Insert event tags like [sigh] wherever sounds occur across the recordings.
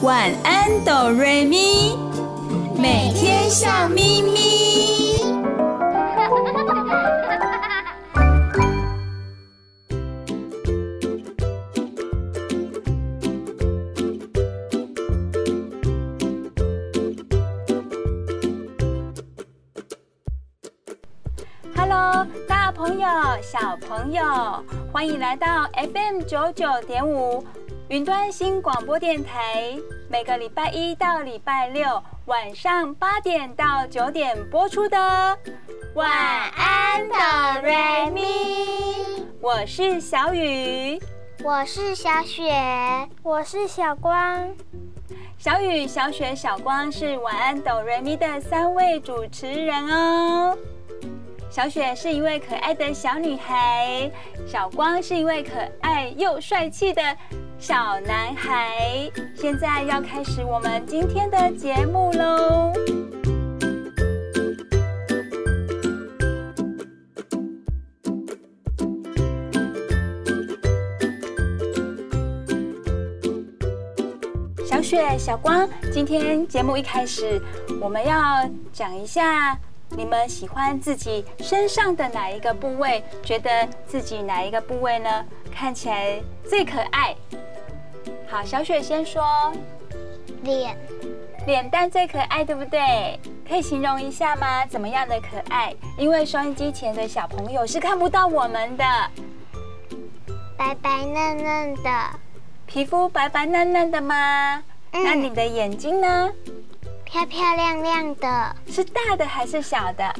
晚安，哆瑞咪，每天笑眯眯。Hello，大朋友、小朋友，欢迎来到 FM 九九点五。云端新广播电台每个礼拜一到礼拜六晚上八点到九点播出的《晚安哆瑞咪》，我是小雨，我是小雪，我是小光。小雨、小雪、小光是《晚安哆瑞咪》的三位主持人哦。小雪是一位可爱的小女孩，小光是一位可爱又帅气的小男孩，现在要开始我们今天的节目喽。小雪、小光，今天节目一开始，我们要讲一下。你们喜欢自己身上的哪一个部位？觉得自己哪一个部位呢？看起来最可爱？好，小雪先说。脸，脸蛋最可爱，对不对？可以形容一下吗？怎么样的可爱？因为收音机前的小朋友是看不到我们的。白白嫩嫩的。皮肤白白嫩嫩的吗？嗯。那你的眼睛呢？漂漂亮亮的，是大的还是小的？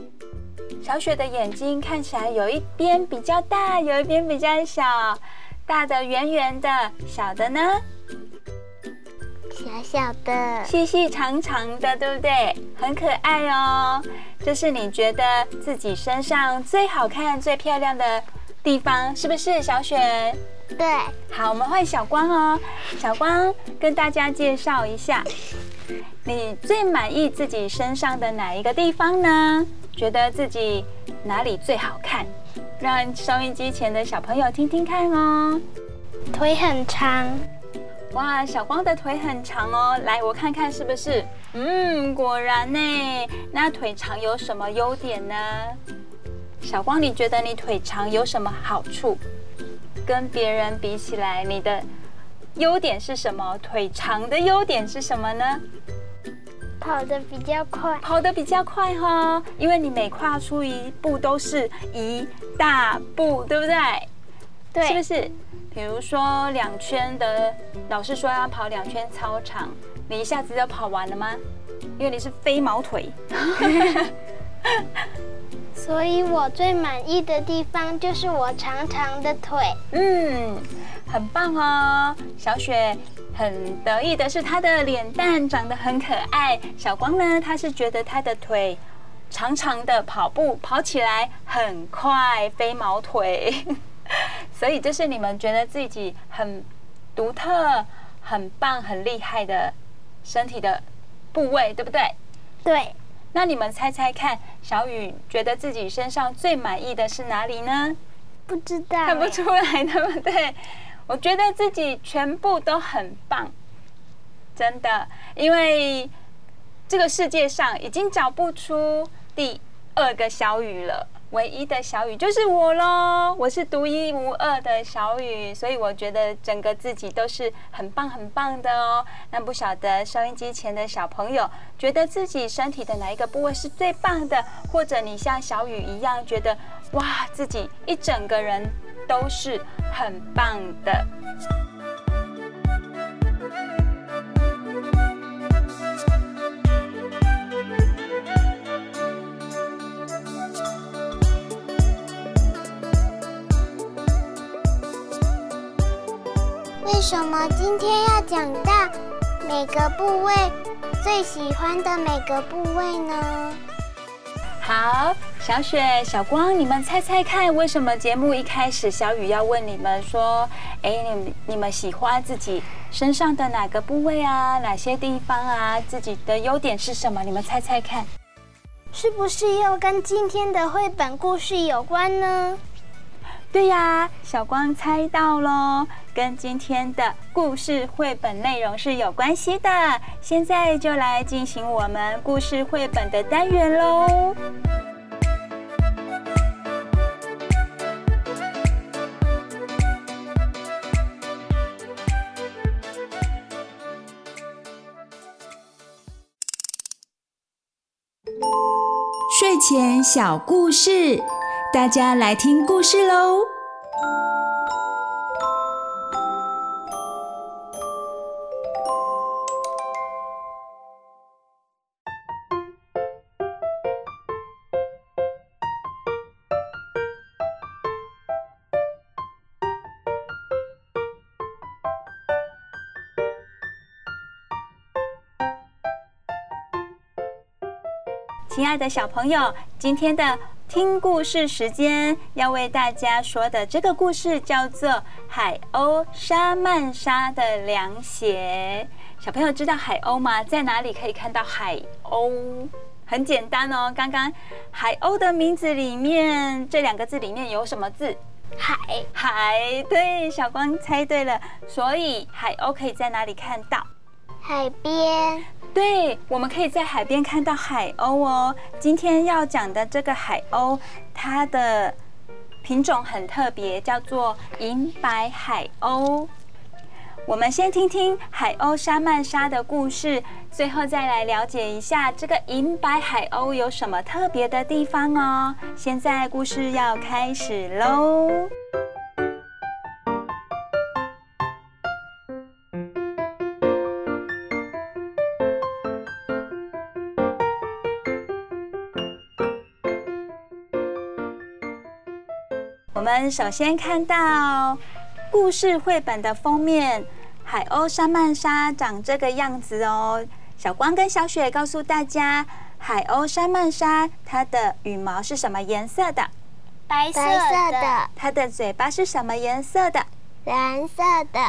小雪的眼睛看起来有一边比较大，有一边比较小。大的圆圆的，小的呢？小小的，细细长长的，对不对？很可爱哦。这是你觉得自己身上最好看、最漂亮的地方，是不是？小雪？对。好，我们换小光哦。小光跟大家介绍一下。你最满意自己身上的哪一个地方呢？觉得自己哪里最好看？让收音机前的小朋友听听看哦。腿很长，哇，小光的腿很长哦。来，我看看是不是？嗯，果然呢。那腿长有什么优点呢？小光，你觉得你腿长有什么好处？跟别人比起来，你的优点是什么？腿长的优点是什么呢？跑得比较快，跑得比较快哈、哦，因为你每跨出一步都是一大步，对不对？对，是不是？比如说两圈的，老师说要跑两圈操场，你一下子就跑完了吗？因为你是飞毛腿。[laughs] [laughs] 所以我最满意的地方就是我长长的腿。嗯，很棒哦，小雪。很得意的是，他的脸蛋长得很可爱。小光呢，他是觉得他的腿长长的，跑步跑起来很快，飞毛腿。[laughs] 所以这是你们觉得自己很独特、很棒、很厉害的身体的部位，对不对？对。那你们猜猜看，小雨觉得自己身上最满意的是哪里呢？不知道，看不出来，对不对？我觉得自己全部都很棒，真的，因为这个世界上已经找不出第二个小雨了，唯一的小雨就是我喽，我是独一无二的小雨，所以我觉得整个自己都是很棒很棒的哦。那不晓得收音机前的小朋友，觉得自己身体的哪一个部位是最棒的？或者你像小雨一样觉得哇，自己一整个人。都是很棒的。为什么今天要讲到每个部位最喜欢的每个部位呢？好。小雪、小光，你们猜猜看，为什么节目一开始小雨要问你们说：“哎，你你们喜欢自己身上的哪个部位啊？哪些地方啊？自己的优点是什么？你们猜猜看，是不是又跟今天的绘本故事有关呢？”对呀，小光猜到喽，跟今天的故事绘本内容是有关系的。现在就来进行我们故事绘本的单元喽。睡前小故事，大家来听故事喽。亲爱的小朋友，今天的听故事时间要为大家说的这个故事叫做《海鸥沙曼莎的凉鞋》。小朋友知道海鸥吗？在哪里可以看到海鸥？很简单哦，刚刚海鸥的名字里面这两个字里面有什么字？海。海，对，小光猜对了。所以海鸥可以在哪里看到？海边。对，我们可以在海边看到海鸥哦。今天要讲的这个海鸥，它的品种很特别，叫做银白海鸥。我们先听听海鸥沙曼莎的故事，最后再来了解一下这个银白海鸥有什么特别的地方哦。现在故事要开始喽。们首先看到故事绘本的封面，海鸥莎曼莎长这个样子哦。小光跟小雪告诉大家，海鸥莎曼莎它的羽毛是什么颜色的？白色的。它的嘴巴是什么颜色的？蓝色的。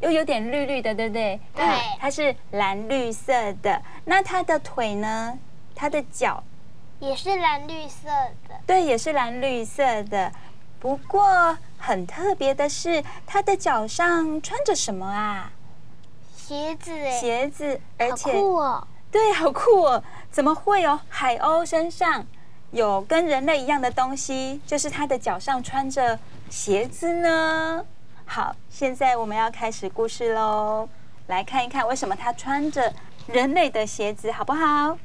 又有点绿绿的，对不对？对。它是蓝绿色的。那它的腿呢？它的脚也是蓝绿色的。对，也是蓝绿色的。不过很特别的是，它的脚上穿着什么啊？鞋子。鞋子，而且酷哦！对，好酷哦！怎么会有海鸥身上有跟人类一样的东西？就是它的脚上穿着鞋子呢？好，现在我们要开始故事喽，来看一看为什么它穿着人类的鞋子，好不好？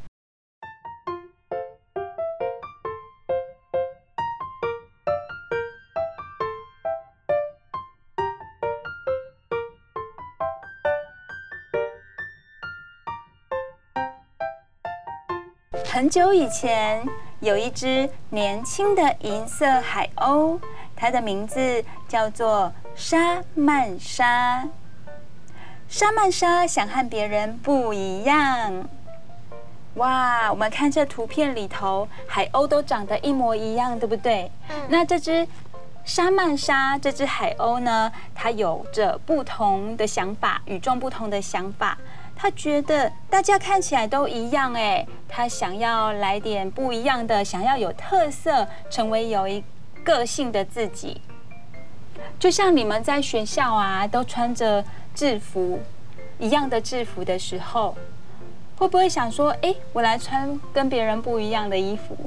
很久以前，有一只年轻的银色海鸥，它的名字叫做沙曼莎。沙曼莎想和别人不一样。哇，我们看这图片里头，海鸥都长得一模一样，对不对？嗯。那这只沙曼莎，这只海鸥呢，它有着不同的想法，与众不同的想法。他觉得大家看起来都一样哎，他想要来点不一样的，想要有特色，成为有一个性的自己。就像你们在学校啊，都穿着制服一样的制服的时候，会不会想说，哎，我来穿跟别人不一样的衣服？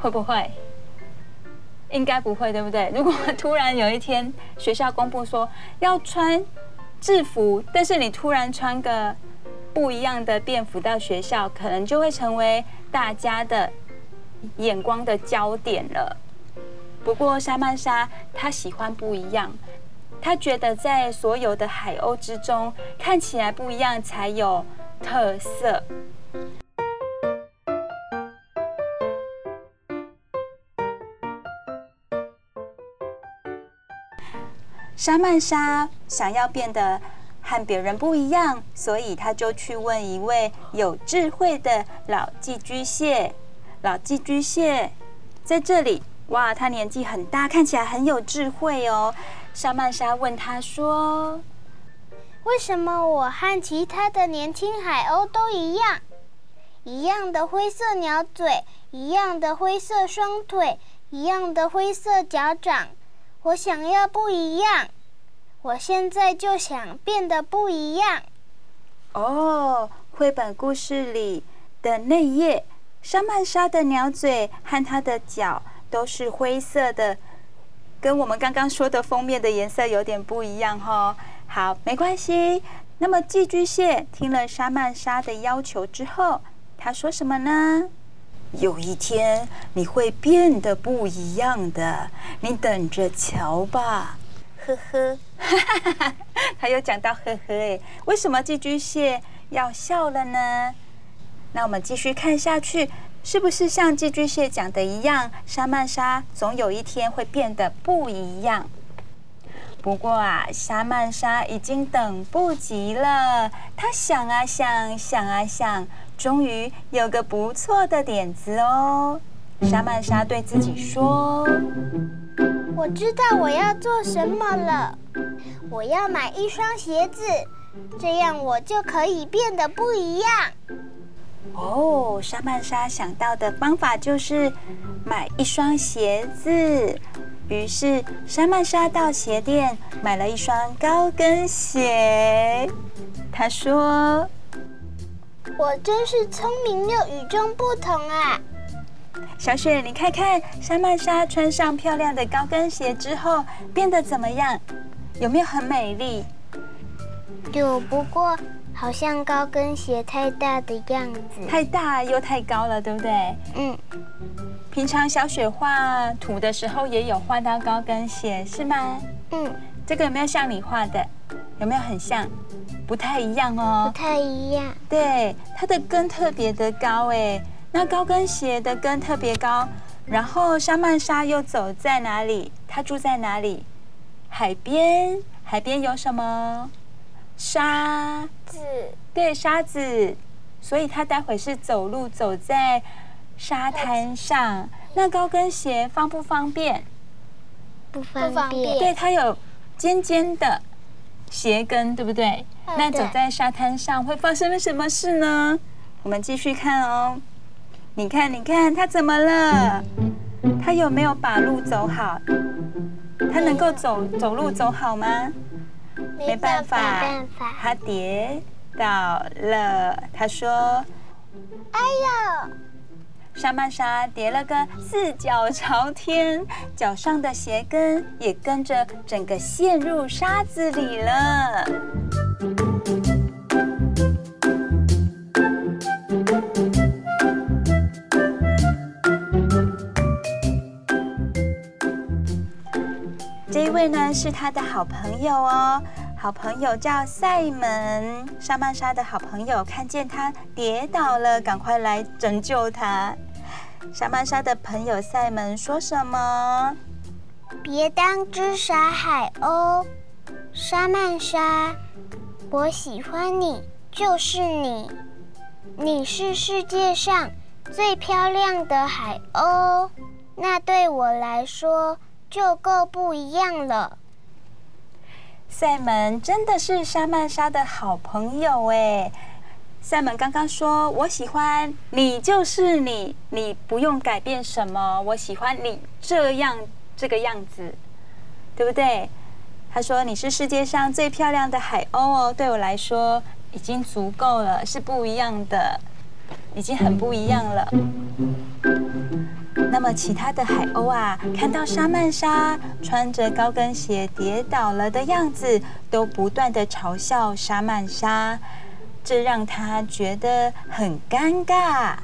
会不会？应该不会，对不对？如果突然有一天学校公布说要穿制服，但是你突然穿个不一样的便服到学校，可能就会成为大家的眼光的焦点了。不过莎曼莎她喜欢不一样，她觉得在所有的海鸥之中，看起来不一样才有特色。莎曼莎想要变得。和别人不一样，所以他就去问一位有智慧的老寄居蟹。老寄居蟹在这里，哇，他年纪很大，看起来很有智慧哦。莎曼莎问他说：“为什么我和其他的年轻海鸥都一样？一样的灰色鸟嘴，一样的灰色双腿，一样的灰色脚掌。我想要不一样。我现在就想变得不一样。哦，绘本故事里的内页，莎曼莎的鸟嘴和它的脚都是灰色的，跟我们刚刚说的封面的颜色有点不一样哦。好，没关系。那么寄居蟹听了莎曼莎的要求之后，他说什么呢？有一天你会变得不一样的，你等着瞧吧。呵呵，[laughs] 他又讲到呵呵哎，为什么寄居蟹要笑了呢？那我们继续看下去，是不是像寄居蟹讲的一样，莎曼莎总有一天会变得不一样？不过啊，莎曼莎已经等不及了，她想啊想，想啊想，终于有个不错的点子哦。莎曼莎对自己说。我知道我要做什么了，我要买一双鞋子，这样我就可以变得不一样。哦，莎曼莎想到的方法就是买一双鞋子。于是莎曼莎到鞋店买了一双高跟鞋。她说：“我真是聪明又与众不同啊！”小雪，你看看莎曼莎穿上漂亮的高跟鞋之后变得怎么样？有没有很美丽？有，不过好像高跟鞋太大的样子。太大又太高了，对不对？嗯。平常小雪画图的时候也有画到高跟鞋，是吗？嗯。这个有没有像你画的？有没有很像？不太一样哦。不太一样。对，它的跟特别的高哎。那高跟鞋的跟特别高，然后莎曼莎又走在哪里？她住在哪里？海边。海边有什么？沙子。对，沙子。所以她待会是走路走在沙滩上。那高跟鞋方不方便？不方便。对，它有尖尖的鞋跟，对不对？那走在沙滩上会发生了什么事呢？我们继续看哦。你看，你看，他怎么了？他有没有把路走好？他能够走走路走好吗？没办法，他跌倒了。他说：“哎呦！”莎曼莎跌了个四脚朝天，脚上的鞋跟也跟着整个陷入沙子里了。这位呢是他的好朋友哦，好朋友叫赛门。莎曼莎的好朋友看见他跌倒了，赶快来拯救他。莎曼莎的朋友赛门说什么？别当只傻海鸥，莎曼莎，我喜欢你，就是你，你是世界上最漂亮的海鸥，那对我来说。就够不一样了。赛门真的是莎曼莎的好朋友哎。赛门刚刚说：“我喜欢你，就是你，你不用改变什么，我喜欢你这样这个样子，对不对？”他说：“你是世界上最漂亮的海鸥哦，对我来说已经足够了，是不一样的，已经很不一样了。”那么，其他的海鸥啊，看到莎曼莎穿着高跟鞋跌倒了的样子，都不断的嘲笑莎曼莎，这让他觉得很尴尬。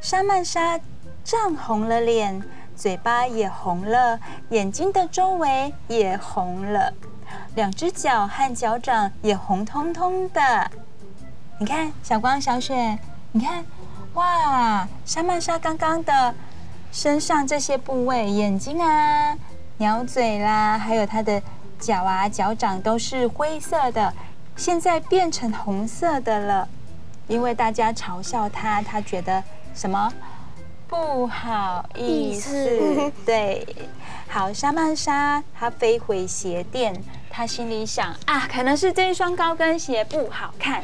莎曼莎涨红了脸，嘴巴也红了，眼睛的周围也红了，两只脚和脚掌也红彤彤的。你看，小光、小雪，你看，哇，莎曼莎刚刚的。身上这些部位，眼睛啊、鸟嘴啦，还有它的脚啊、脚掌都是灰色的，现在变成红色的了。因为大家嘲笑她，她觉得什么不好意思。[laughs] 对，好，莎曼莎她飞回鞋店，她心里想啊，可能是这一双高跟鞋不好看，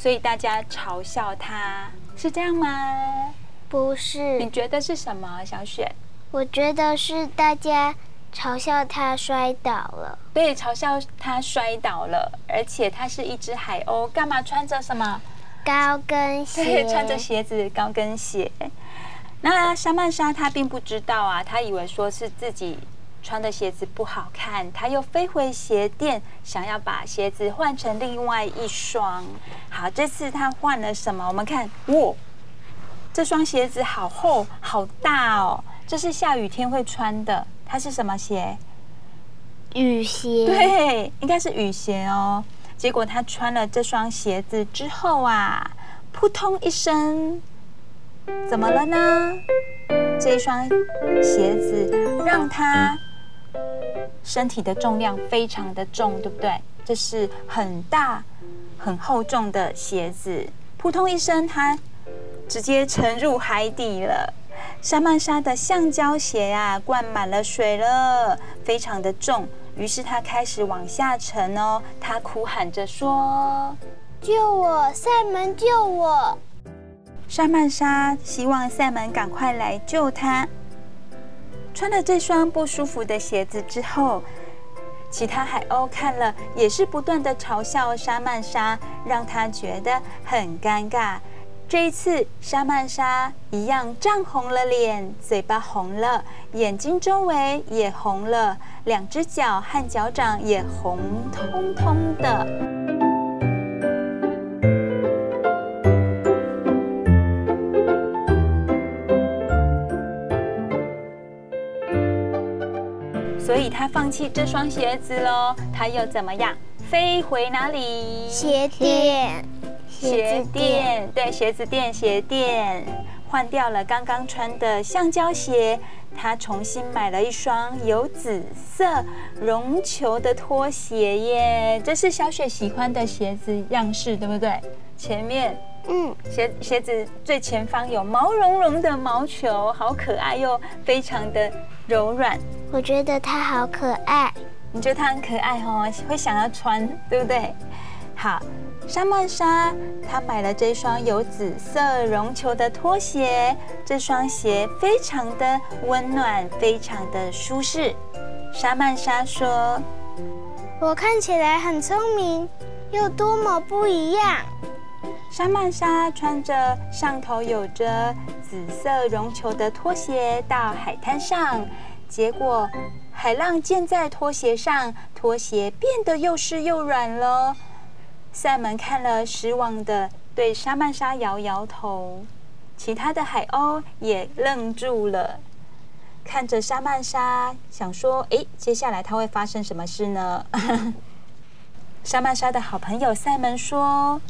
所以大家嘲笑他，是这样吗？不是，你觉得是什么，小雪？我觉得是大家嘲笑他摔倒了。对，嘲笑他摔倒了，而且他是一只海鸥，干嘛穿着什么高跟鞋？对，穿着鞋子，高跟鞋。那莎曼莎她并不知道啊，她以为说是自己穿的鞋子不好看，他又飞回鞋店，想要把鞋子换成另外一双。好，这次他换了什么？我们看，哇，这双鞋子好厚好大哦，这是下雨天会穿的。它是什么鞋？雨鞋。对，应该是雨鞋哦。结果他穿了这双鞋子之后啊，扑通一声。怎么了呢？这一双鞋子让他身体的重量非常的重，对不对？这是很大、很厚重的鞋子，扑通一声，它直接沉入海底了。莎曼莎的橡胶鞋啊，灌满了水了，非常的重。于是他开始往下沉哦，他哭喊着说：“救我，赛门，救我！”莎曼莎希望赛门赶快来救她。穿了这双不舒服的鞋子之后，其他海鸥看了也是不断的嘲笑莎曼莎，让她觉得很尴尬。这一次，莎曼莎一样涨红了脸，嘴巴红了，眼睛周围也红了，两只脚和脚掌也红彤彤的。所以他放弃这双鞋子喽，他又怎么样？飞回哪里？鞋店，鞋店，对，鞋子店，鞋店，换掉了刚刚穿的橡胶鞋，他重新买了一双有紫色绒球的拖鞋耶。这是小雪喜欢的鞋子样式，对不对？前面，嗯，鞋鞋子最前方有毛茸茸的毛球，好可爱又非常的柔软。我觉得它好可爱，你觉得它很可爱哦，会想要穿，对不对？好，莎曼莎她买了这双有紫色绒球的拖鞋，这双鞋非常的温暖，非常的舒适。莎曼莎说：“我看起来很聪明，又多么不一样。”莎曼莎穿着上头有着紫色绒球的拖鞋到海滩上。结果，海浪溅在拖鞋上，拖鞋变得又湿又软了。赛门看了，失望的对莎曼莎摇摇头。其他的海鸥也愣住了，看着莎曼莎，想说：“诶，接下来它会发生什么事呢？”莎曼莎的好朋友赛门说：“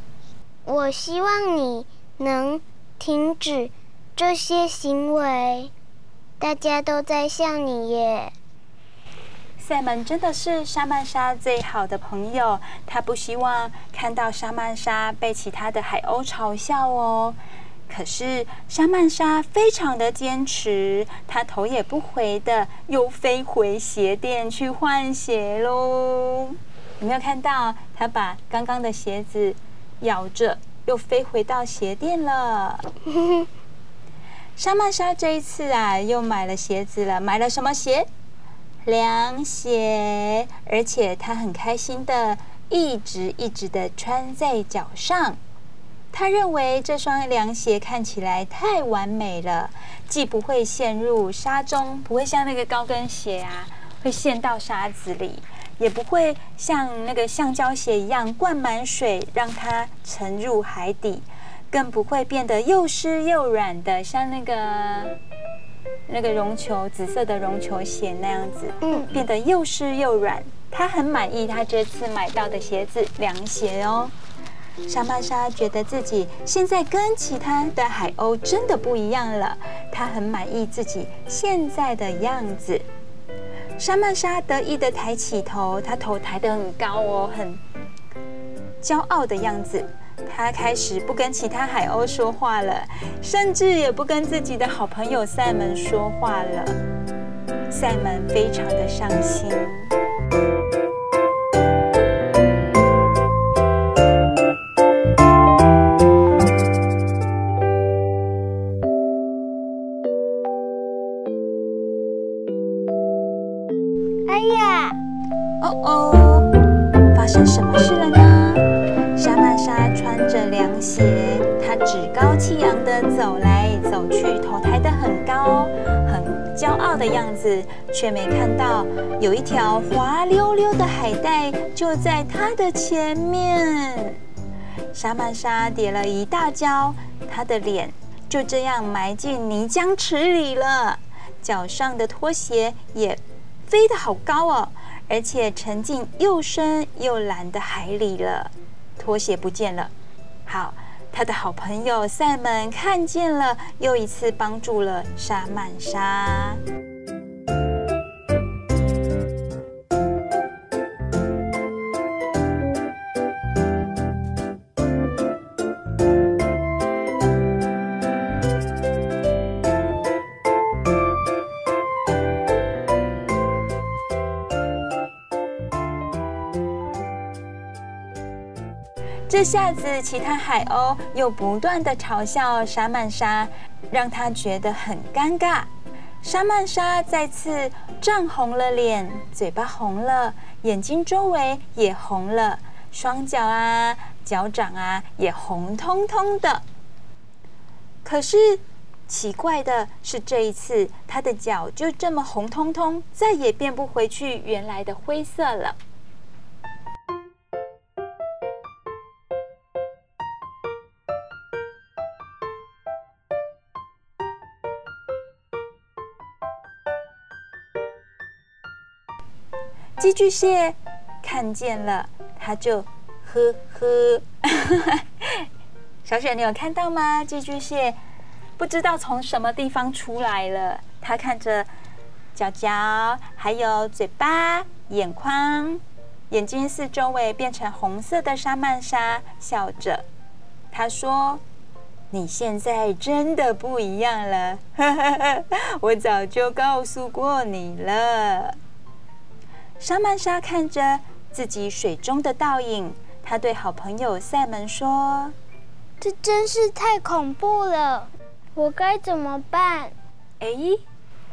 我希望你能停止这些行为。”大家都在笑你耶。赛门真的是莎曼莎最好的朋友，他不希望看到莎曼莎被其他的海鸥嘲笑哦。可是莎曼莎非常的坚持，她头也不回的又飞回鞋店去换鞋喽。有没有看到？她把刚刚的鞋子咬着，又飞回到鞋店了。[laughs] 莎曼莎这一次啊，又买了鞋子了。买了什么鞋？凉鞋，而且她很开心的，一直一直的穿在脚上。她认为这双凉鞋看起来太完美了，既不会陷入沙中，不会像那个高跟鞋啊，会陷到沙子里，也不会像那个橡胶鞋一样灌满水，让它沉入海底。更不会变得又湿又软的，像那个那个绒球紫色的绒球鞋那样子，嗯，变得又湿又软。他很满意他这次买到的鞋子，凉鞋哦。莎曼莎觉得自己现在跟其他的海鸥真的不一样了，她很满意自己现在的样子。莎曼莎得意的抬起头，她头抬得很高哦，很骄傲的样子。她开始不跟其他海鸥说话了，甚至也不跟自己的好朋友赛门说话了。赛门非常的伤心。样子，却没看到有一条滑溜溜的海带就在他的前面。莎曼莎跌了一大跤，她的脸就这样埋进泥浆池里了，脚上的拖鞋也飞得好高哦，而且沉进又深又蓝的海里了，拖鞋不见了。好，他的好朋友赛门看见了，又一次帮助了莎曼莎。这下子，其他海鸥又不断的嘲笑莎曼莎，让她觉得很尴尬。莎曼莎再次涨红了脸，嘴巴红了，眼睛周围也红了，双脚啊、脚掌啊也红彤彤的。可是奇怪的是，这一次她的脚就这么红彤彤，再也变不回去原来的灰色了。寄居蟹看见了，它就呵呵。[laughs] 小雪，你有看到吗？寄居蟹不知道从什么地方出来了，它看着脚脚，还有嘴巴、眼眶、眼睛四周围变成红色的沙曼莎，笑着。他说：“你现在真的不一样了，[laughs] 我早就告诉过你了。”莎曼莎看着自己水中的倒影，她对好朋友赛门说：“这真是太恐怖了，我该怎么办？”哎，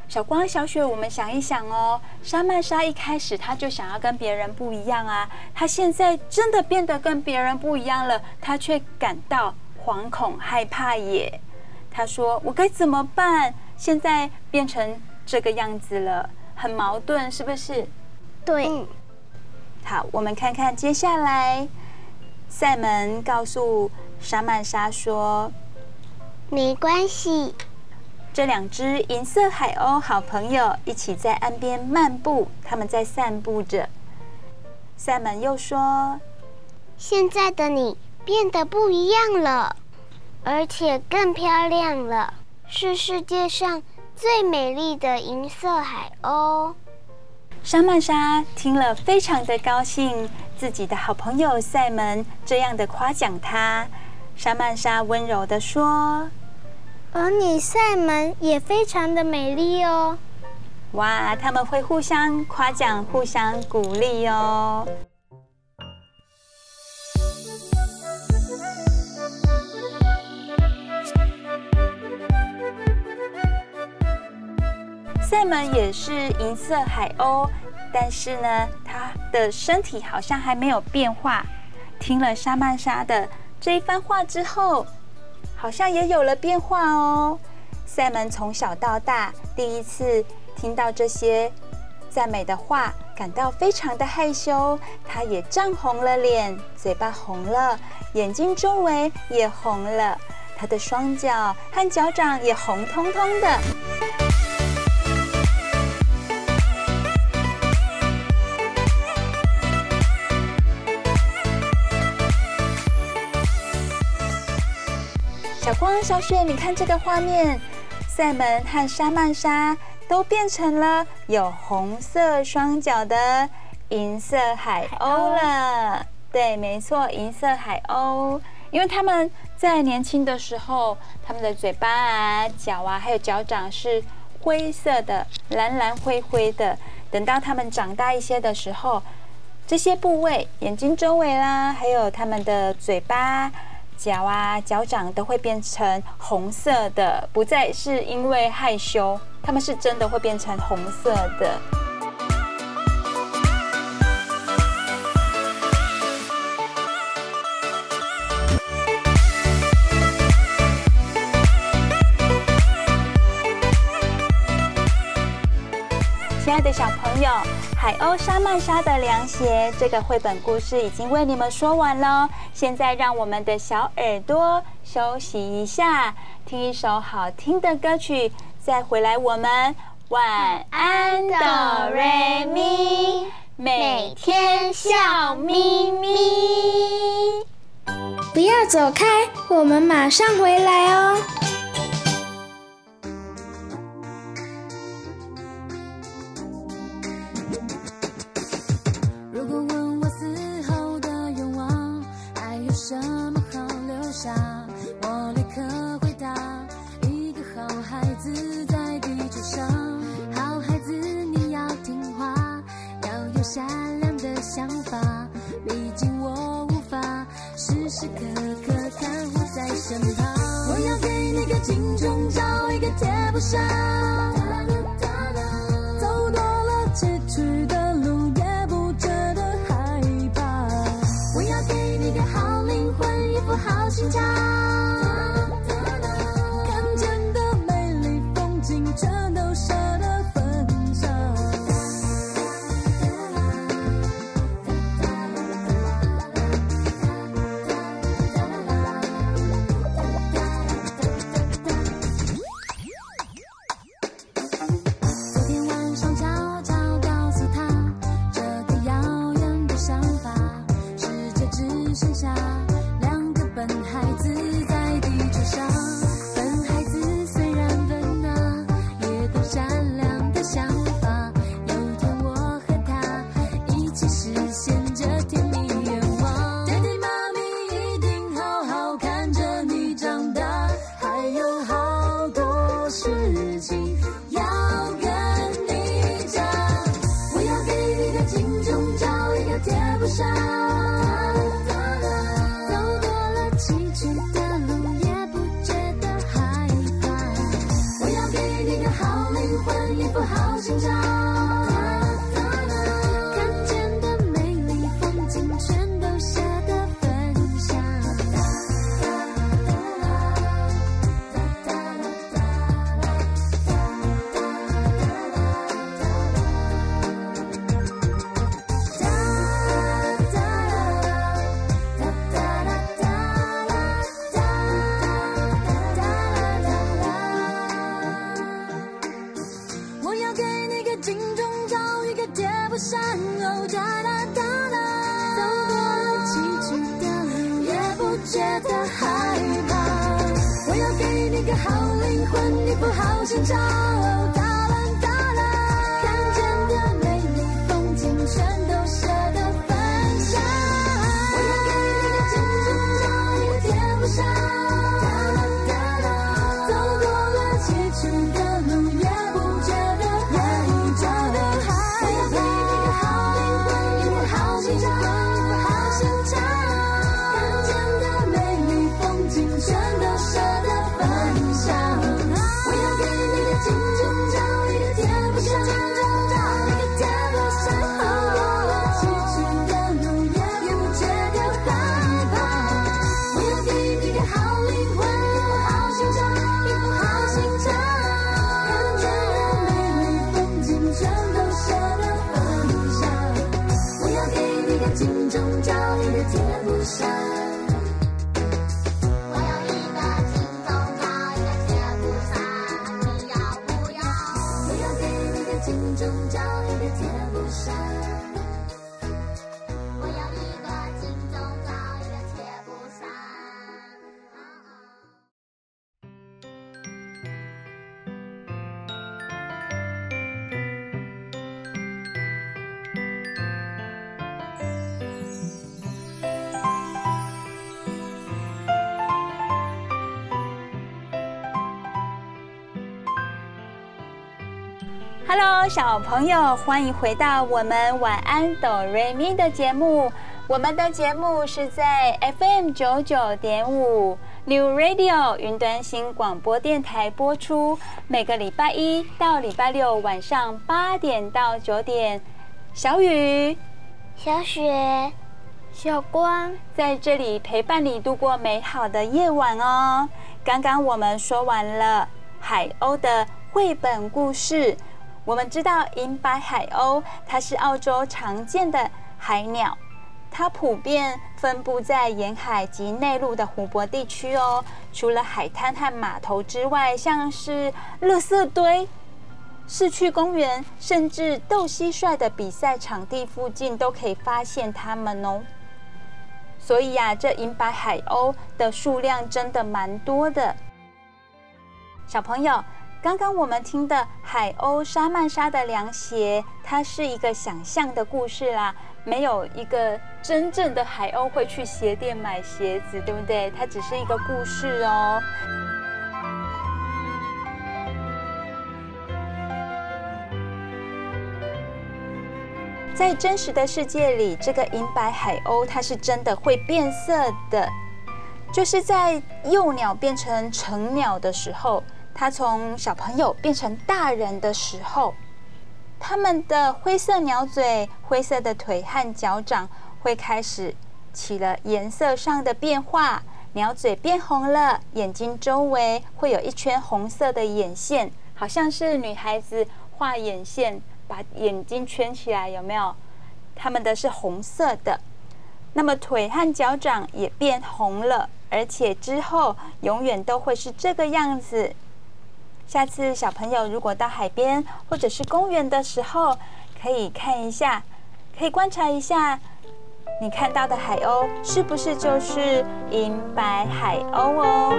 小光、小雪，我们想一想哦，莎曼莎一开始她就想要跟别人不一样啊，她现在真的变得跟别人不一样了，她却感到惶恐害怕耶。她说：“我该怎么办？现在变成这个样子了，很矛盾，是不是？”对，嗯，好，我们看看接下来，塞门告诉莎曼莎说：“没关系。”这两只银色海鸥好朋友一起在岸边漫步，他们在散步着。塞门又说：“现在的你变得不一样了，而且更漂亮了，是世界上最美丽的银色海鸥。”莎曼莎听了，非常的高兴，自己的好朋友塞门这样的夸奖她。莎曼莎温柔的说：“而你塞门也非常的美丽哦。”哇，他们会互相夸奖，互相鼓励哦。赛门也是银色海鸥，但是呢，他的身体好像还没有变化。听了莎曼莎的这一番话之后，好像也有了变化哦。赛门从小到大第一次听到这些赞美的话，感到非常的害羞。他也涨红了脸，嘴巴红了，眼睛周围也红了，他的双脚和脚掌也红彤彤的。小光、小雪，你看这个画面，赛门和沙曼莎都变成了有红色双脚的银色海鸥了。对，没错，银色海鸥，因为他们在年轻的时候，他们的嘴巴啊、脚啊，还有脚掌是灰色的，蓝蓝灰灰的。等到他们长大一些的时候，这些部位，眼睛周围啦，还有他们的嘴巴。脚啊，脚掌都会变成红色的，不再是因为害羞，他们是真的会变成红色的。的小朋友，《海鸥莎曼莎的凉鞋》这个绘本故事已经为你们说完了。现在让我们的小耳朵休息一下，听一首好听的歌曲，再回来我们晚安哆瑞咪，每天笑眯咪。不要走开，我们马上回来哦。时刻看护在身旁，我要给你个金钟罩，一个铁布衫。走多了崎岖的路，也不觉得害怕。我要给你个好灵魂，一副好心肠。觉得害怕。我要给你个好灵魂，你不好寻找。小朋友，欢迎回到我们晚安哆瑞咪的节目。我们的节目是在 FM 九九点五 New Radio 云端新广播电台播出，每个礼拜一到礼拜六晚上八点到九点。小雨、小雪、小光在这里陪伴你度过美好的夜晚哦。刚刚我们说完了海鸥的绘本故事。我们知道银白海鸥，它是澳洲常见的海鸟，它普遍分布在沿海及内陆的湖泊地区哦。除了海滩和码头之外，像是垃圾堆、市区公园，甚至斗蟋蟀的比赛场地附近，都可以发现它们哦。所以呀、啊，这银白海鸥的数量真的蛮多的。小朋友，刚刚我们听的海鸥莎曼莎的凉鞋，它是一个想象的故事啦，没有一个真正的海鸥会去鞋店买鞋子，对不对？它只是一个故事哦。在真实的世界里，这个银白海鸥它是真的会变色的，就是在幼鸟变成成鸟的时候，它从小朋友变成大人的时候，他们的灰色鸟嘴、灰色的腿和脚掌会开始起了颜色上的变化，鸟嘴变红了，眼睛周围会有一圈红色的眼线，好像是女孩子画眼线。把眼睛圈起来，有没有？他们的是红色的。那么腿和脚掌也变红了，而且之后永远都会是这个样子。下次小朋友如果到海边或者是公园的时候，可以看一下，可以观察一下，你看到的海鸥是不是就是银白海鸥哦？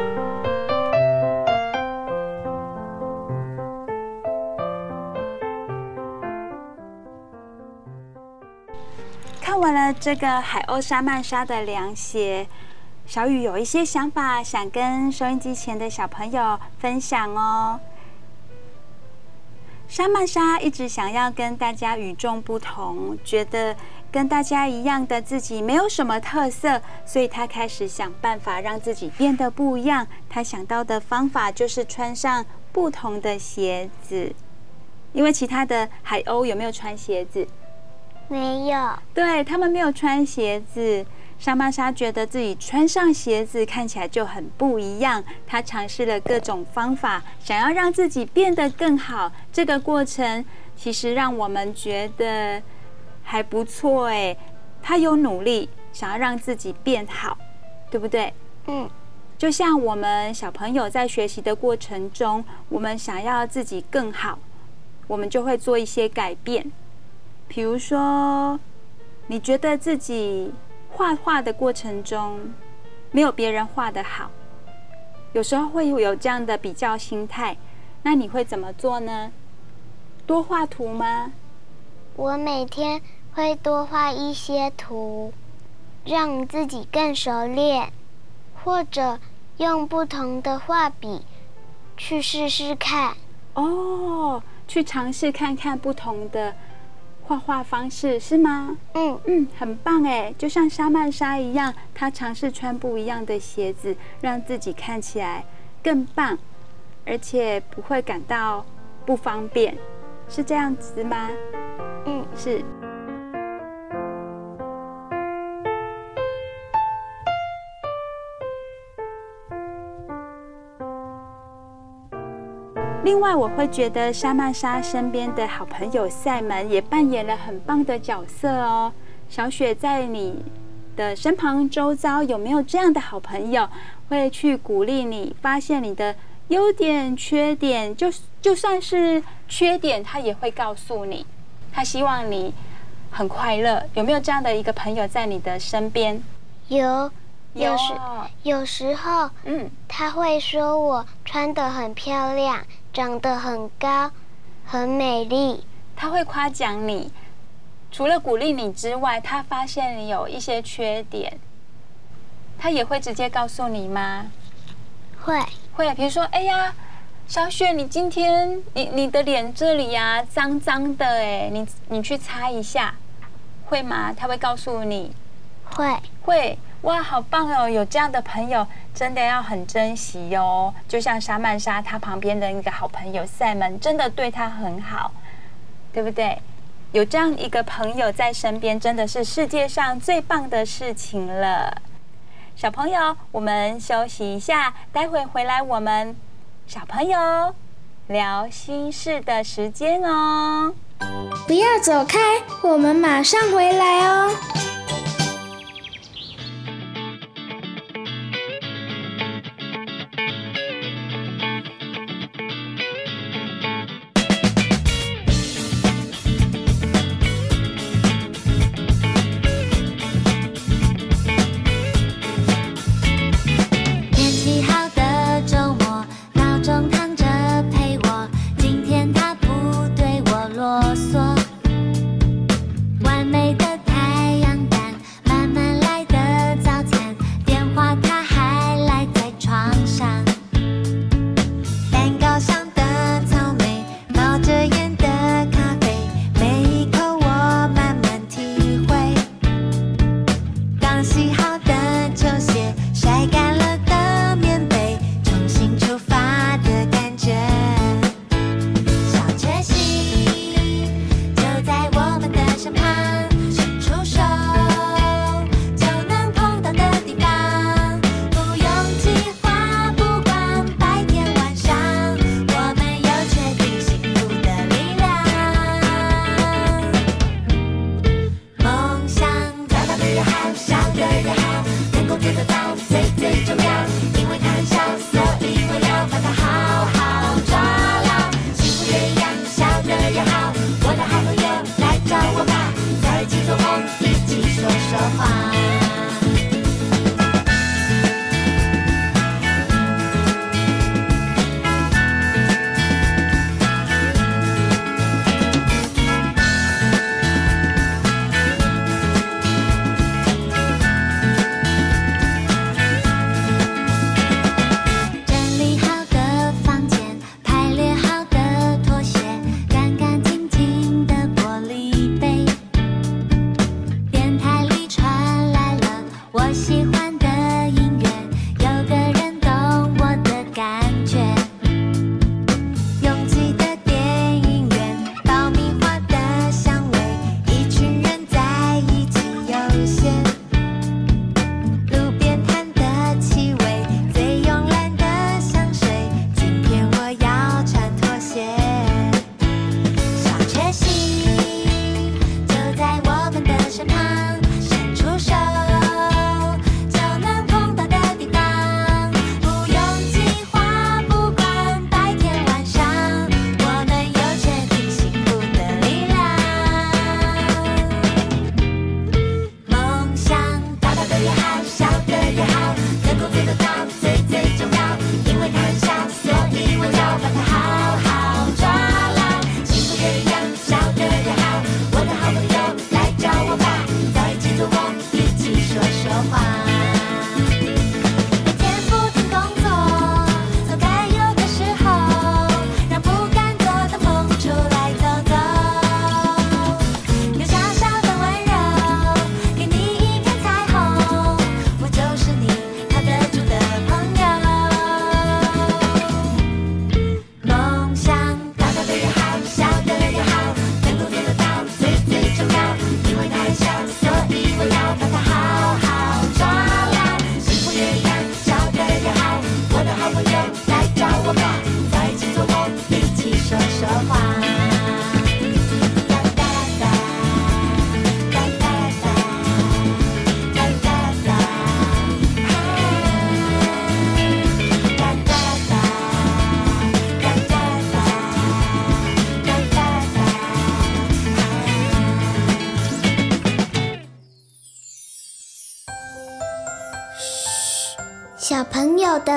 看完了这个海鸥沙曼莎的凉鞋，小雨有一些想法想跟收音机前的小朋友分享哦。莎曼莎一直想要跟大家与众不同，觉得跟大家一样的自己没有什么特色，所以她开始想办法让自己变得不一样。她想到的方法就是穿上不同的鞋子，因为其他的海鸥有没有穿鞋子？没有，对，他们没有穿鞋子。莎曼莎觉得自己穿上鞋子看起来就很不一样。她尝试了各种方法，想要让自己变得更好。这个过程其实让我们觉得还不错诶。她有努力，想要让自己变好，对不对？嗯，就像我们小朋友在学习的过程中，我们想要自己更好，我们就会做一些改变。比如说，你觉得自己画画的过程中没有别人画得好，有时候会有这样的比较心态，那你会怎么做呢？多画图吗？我每天会多画一些图，让自己更熟练，或者用不同的画笔去试试看。哦，去尝试看看不同的。画画方式是吗？嗯嗯，很棒哎，就像莎曼莎一样，她尝试穿不一样的鞋子，让自己看起来更棒，而且不会感到不方便，是这样子吗？嗯，是。另外，我会觉得莎曼莎身边的好朋友赛门也扮演了很棒的角色哦。小雪，在你的身旁周遭有没有这样的好朋友，会去鼓励你，发现你的优点、缺点？就就算是缺点，他也会告诉你，他希望你很快乐。有没有这样的一个朋友在你的身边？有，有时有时候，嗯，他会说我穿得很漂亮。长得很高，很美丽。他会夸奖你，除了鼓励你之外，他发现你有一些缺点，他也会直接告诉你吗？会会，比如说，哎呀，小雪，你今天你你的脸这里呀、啊，脏脏的，哎，你你去擦一下，会吗？他会告诉你，会会。哇，好棒哦！有这样的朋友，真的要很珍惜哦。就像莎曼莎，她旁边的那个好朋友赛门，真的对她很好，对不对？有这样一个朋友在身边，真的是世界上最棒的事情了。小朋友，我们休息一下，待会回来我们小朋友聊心事的时间哦。不要走开，我们马上回来哦。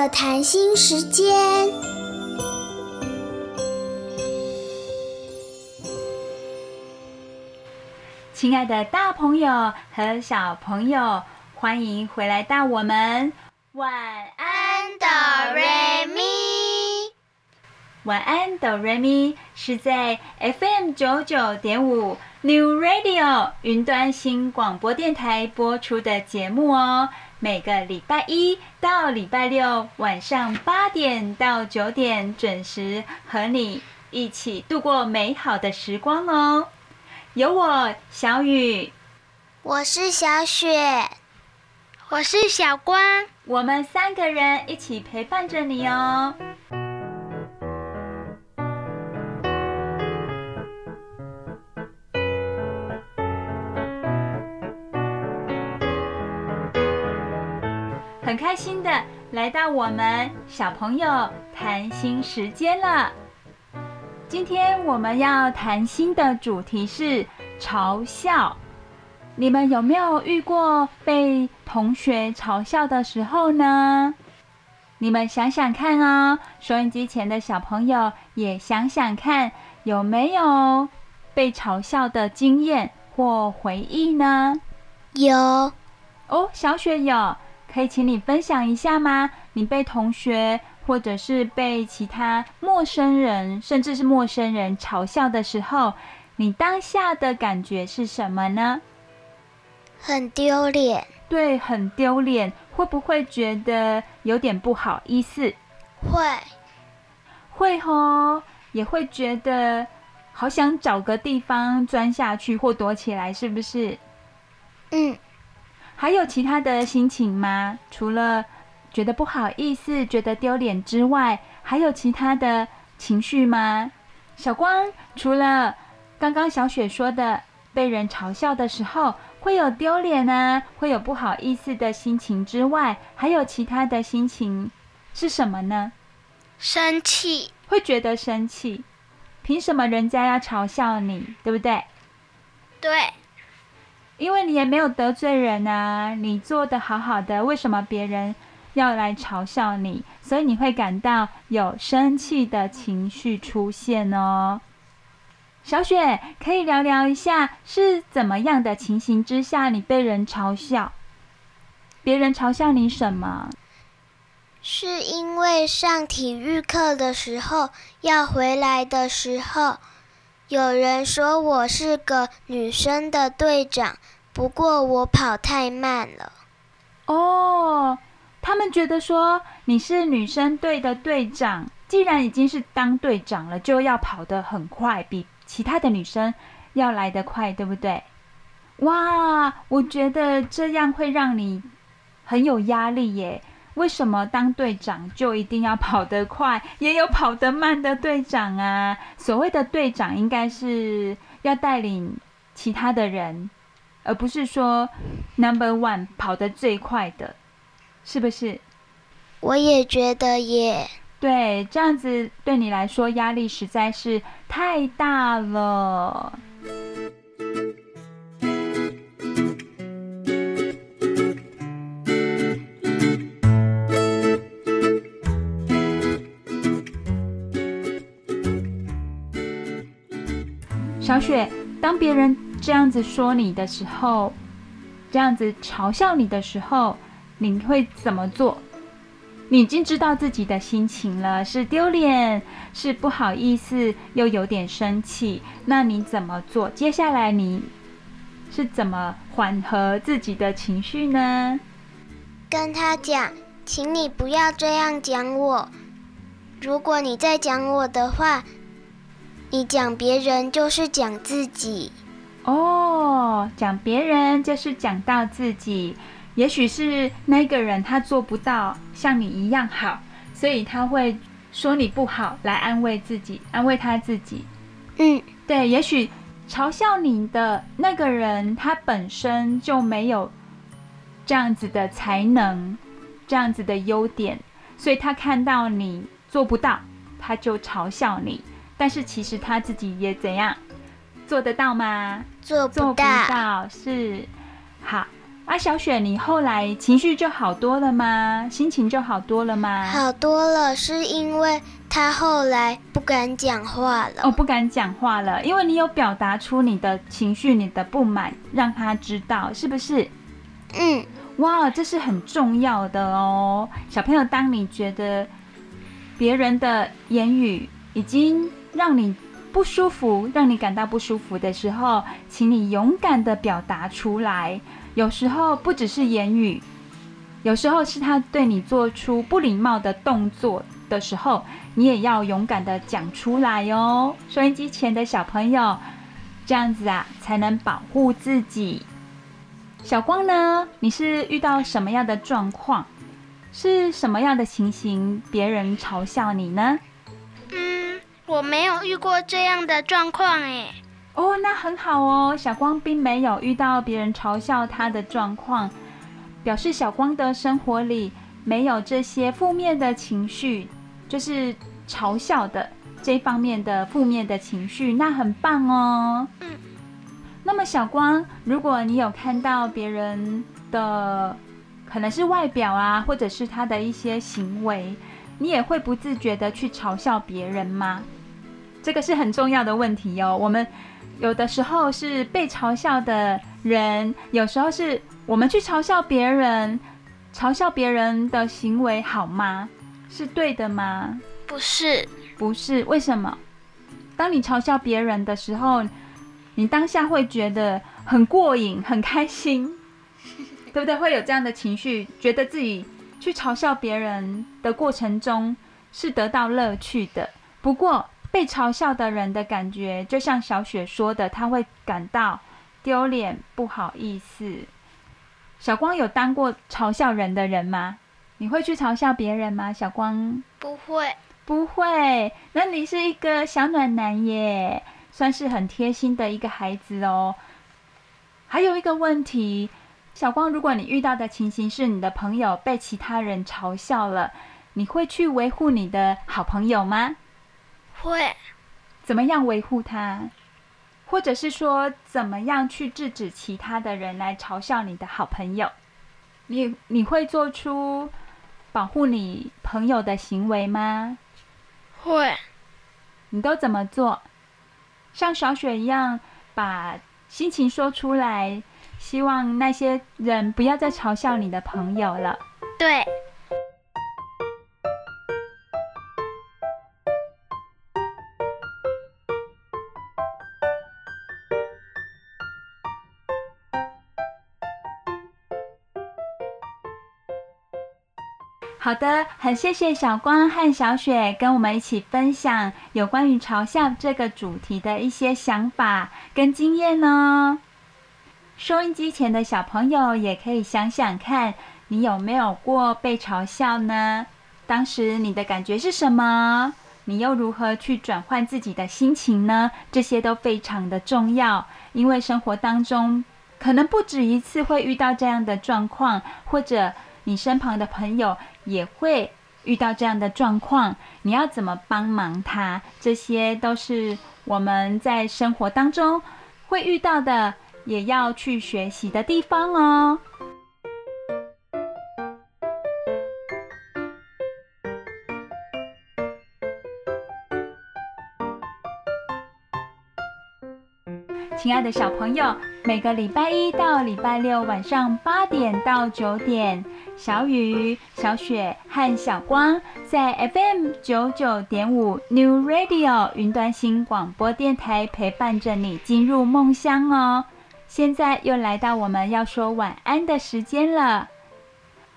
的谈心时间，亲爱的大朋友和小朋友，欢迎回来到我们晚安哆瑞咪。晚安哆瑞咪是在 FM 九九点五 New Radio 云端新广播电台播出的节目哦。每个礼拜一到礼拜六晚上八点到九点准时和你一起度过美好的时光哦。有我小雨，我是小雪，我是小光，我们三个人一起陪伴着你哦。很开心的来到我们小朋友谈心时间了。今天我们要谈心的主题是嘲笑。你们有没有遇过被同学嘲笑的时候呢？你们想想看哦，收音机前的小朋友也想想看，有没有被嘲笑的经验或回忆呢？有哦，小雪有，可以请你分享一下吗？你被同学或者是被其他陌生人，甚至是陌生人嘲笑的时候，你当下的感觉是什么呢？很丢脸。对，很丢脸。会不会觉得有点不好意思？会，会哦，也会觉得好想找个地方钻下去或躲起来，是不是？嗯。还有其他的心情吗？除了觉得不好意思、觉得丢脸之外，还有其他的情绪吗？小光，除了刚刚小雪说的被人嘲笑的时候。会有丢脸啊，会有不好意思的心情之外，还有其他的心情是什么呢？生气，会觉得生气。凭什么人家要嘲笑你，对不对？对，因为你也没有得罪人啊，你做得好好的，为什么别人要来嘲笑你？所以你会感到有生气的情绪出现哦。小雪，可以聊聊一下是怎么样的情形之下你被人嘲笑？别人嘲笑你什么？是因为上体育课的时候，要回来的时候，有人说我是个女生的队长，不过我跑太慢了。哦，他们觉得说你是女生队的队长，既然已经是当队长了，就要跑得很快，比。其他的女生要来得快，对不对？哇，我觉得这样会让你很有压力耶。为什么当队长就一定要跑得快？也有跑得慢的队长啊。所谓的队长应该是要带领其他的人，而不是说 number one 跑得最快的，是不是？我也觉得耶。对，这样子对你来说压力实在是太大了。小雪，当别人这样子说你的时候，这样子嘲笑你的时候，你会怎么做？你已经知道自己的心情了，是丢脸，是不好意思，又有点生气。那你怎么做？接下来你是怎么缓和自己的情绪呢？跟他讲，请你不要这样讲我。如果你再讲我的话，你讲别人就是讲自己。哦，讲别人就是讲到自己。也许是那个人他做不到像你一样好，所以他会说你不好来安慰自己，安慰他自己。嗯，对。也许嘲笑你的那个人他本身就没有这样子的才能，这样子的优点，所以他看到你做不到，他就嘲笑你。但是其实他自己也怎样做得到吗？做不到，做不到，是好。啊，小雪，你后来情绪就好多了吗？心情就好多了吗？好多了，是因为他后来不敢讲话了。哦，不敢讲话了，因为你有表达出你的情绪、你的不满，让他知道，是不是？嗯，哇，这是很重要的哦。小朋友，当你觉得别人的言语已经让你不舒服，让你感到不舒服的时候，请你勇敢地表达出来。有时候不只是言语，有时候是他对你做出不礼貌的动作的时候，你也要勇敢的讲出来哦。收音机前的小朋友，这样子啊，才能保护自己。小光呢？你是遇到什么样的状况？是什么样的情形？别人嘲笑你呢？我没有遇过这样的状况哎。哦，那很好哦。小光并没有遇到别人嘲笑他的状况，表示小光的生活里没有这些负面的情绪，就是嘲笑的这方面的负面的情绪，那很棒哦。嗯。那么小光，如果你有看到别人的可能是外表啊，或者是他的一些行为，你也会不自觉的去嘲笑别人吗？这个是很重要的问题哦。我们有的时候是被嘲笑的人，有时候是我们去嘲笑别人，嘲笑别人的行为好吗？是对的吗？不是，不是。为什么？当你嘲笑别人的时候，你当下会觉得很过瘾、很开心，[laughs] 对不对？会有这样的情绪，觉得自己去嘲笑别人的过程中是得到乐趣的。不过，被嘲笑的人的感觉，就像小雪说的，他会感到丢脸、不好意思。小光有当过嘲笑人的人吗？你会去嘲笑别人吗？小光不会，不会。那你是一个小暖男耶。算是很贴心的一个孩子哦。还有一个问题，小光，如果你遇到的情形是你的朋友被其他人嘲笑了，你会去维护你的好朋友吗？会。怎么样维护他？或者是说，怎么样去制止其他的人来嘲笑你的好朋友？你你会做出保护你朋友的行为吗？会。你都怎么做？像小雪一样，把心情说出来，希望那些人不要再嘲笑你的朋友了。对。好的，很谢谢小光和小雪跟我们一起分享有关于嘲笑这个主题的一些想法跟经验哦。收音机前的小朋友也可以想想看，你有没有过被嘲笑呢？当时你的感觉是什么？你又如何去转换自己的心情呢？这些都非常的重要，因为生活当中可能不止一次会遇到这样的状况，或者你身旁的朋友。也会遇到这样的状况，你要怎么帮忙他？这些都是我们在生活当中会遇到的，也要去学习的地方哦。亲爱的小朋友，每个礼拜一到礼拜六晚上八点到九点，小雨、小雪和小光在 FM 九九点五 New Radio 云端新广播电台陪伴着你进入梦乡哦。现在又来到我们要说晚安的时间了。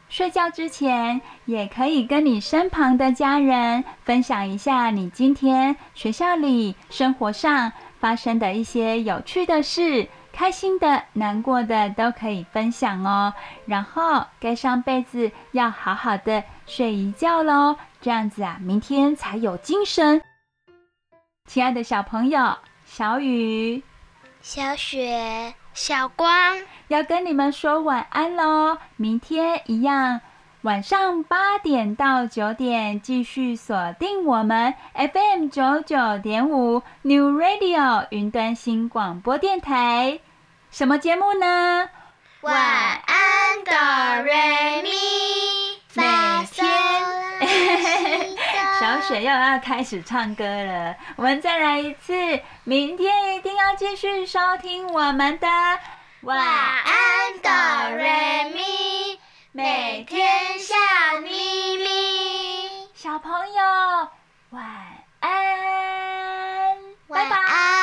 睡觉之前，也可以跟你身旁的家人分享一下你今天学校里、生活上。发生的一些有趣的事，开心的、难过的都可以分享哦。然后盖上被子，要好好的睡一觉喽。这样子啊，明天才有精神。亲爱的小朋友，小雨、小雪、小光，要跟你们说晚安喽。明天一样。晚上八点到九点，继续锁定我们 FM 九九点五 New Radio 云端新广播电台。什么节目呢？晚安，哆瑞咪。每天，小雪又要开始唱歌了。我们再来一次，明天一定要继续收听我们的晚安，哆瑞咪。每天笑眯眯，小朋友晚安，拜拜。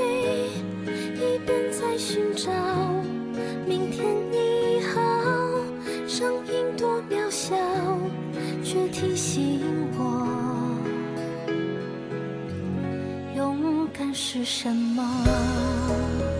一边在寻找。明天你好，声音多渺小，却提醒我，勇敢是什么。